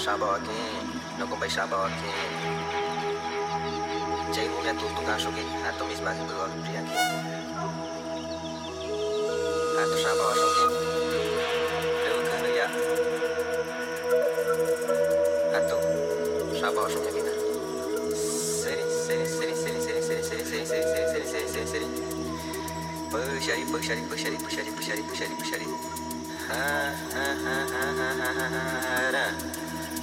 shabokin no kumbay shabokin jai ho gaya tu tu ka shoge ha tum is baat ko aur priya ki ha to shabo shoge lo khan ya ha to shabo shoge bina seri seri seri seri seri seri seri seri seri seri seri seri seri seri puxa ali puxa ali puxa ali puxa ali puxa ali puxa ali puxa ali ha ha ha ha ha ha ha ha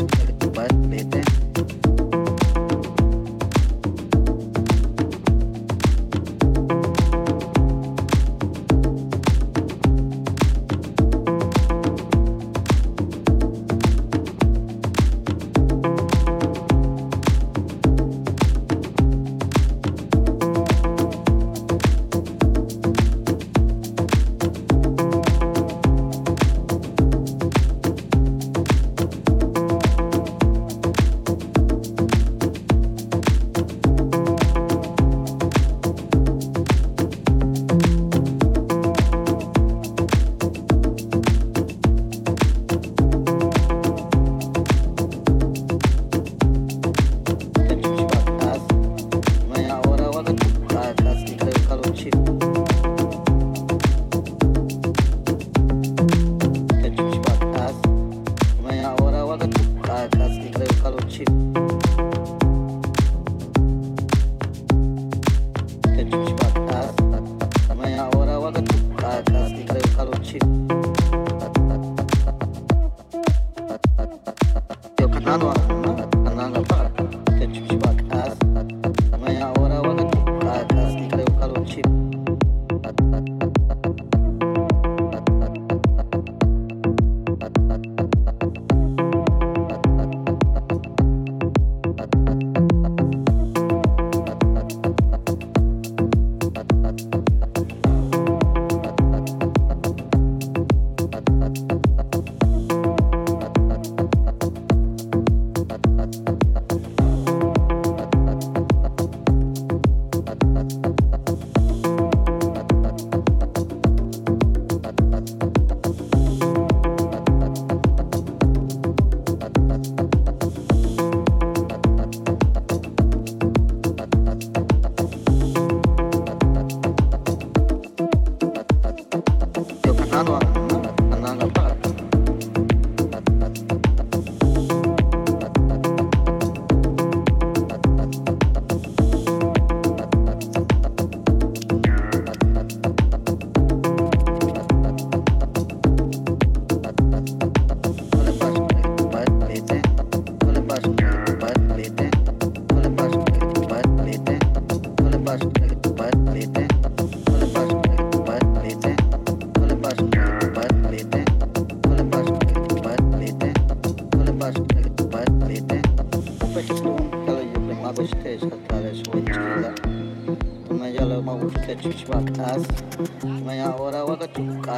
पास तुरंत लेते हैं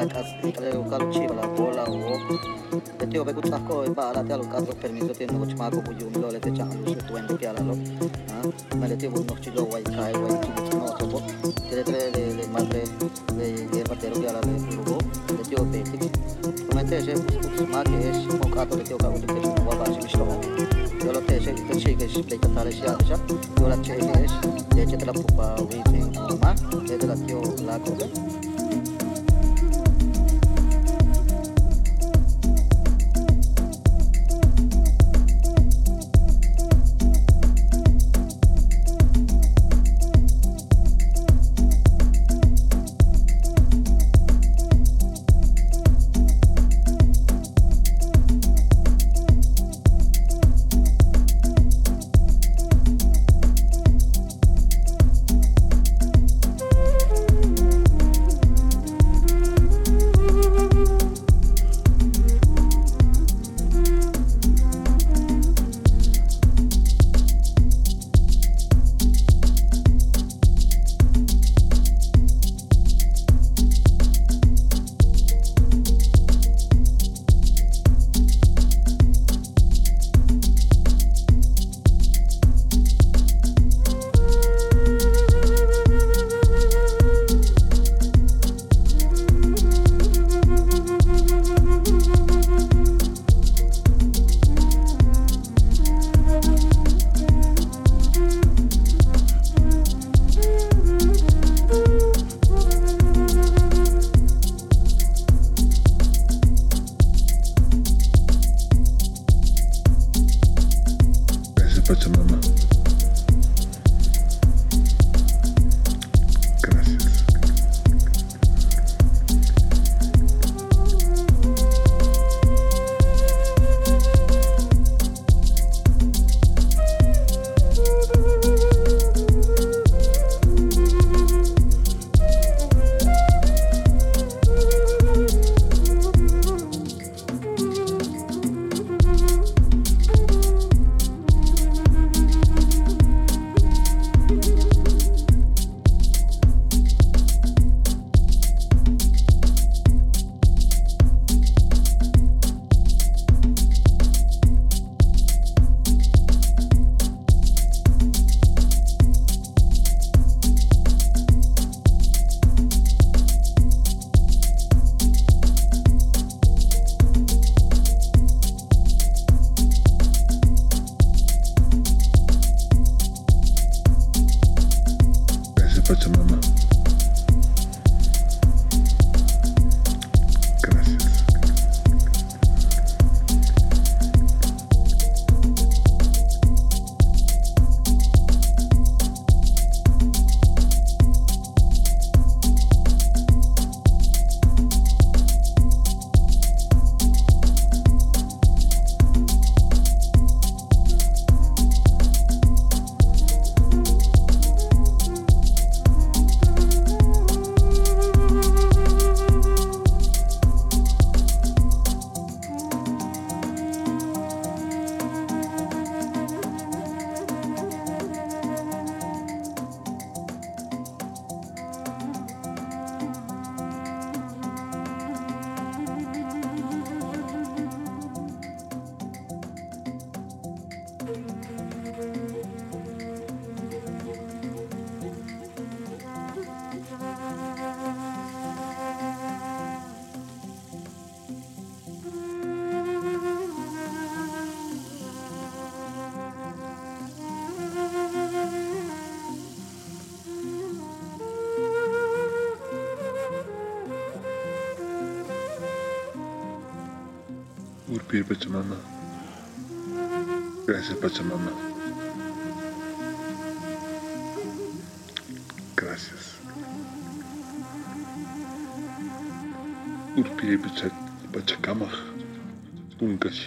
calcio la bola o pe teo pe cu tako e ba la te alu kazo permiso te no chma go bu yum lo le te chang tu en pia la lo mele te bu no chilo wai kai wai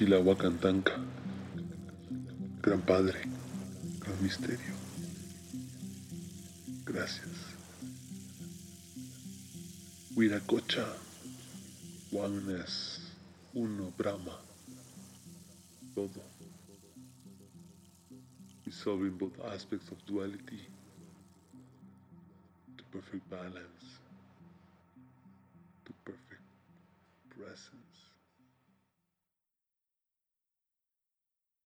Unkashila Wakantanka. Gran Padre, gran misterio. Gracias. Huiracocha, Oneness, Uno, Brahma, todo. Resolving both aspects of duality to perfect balance,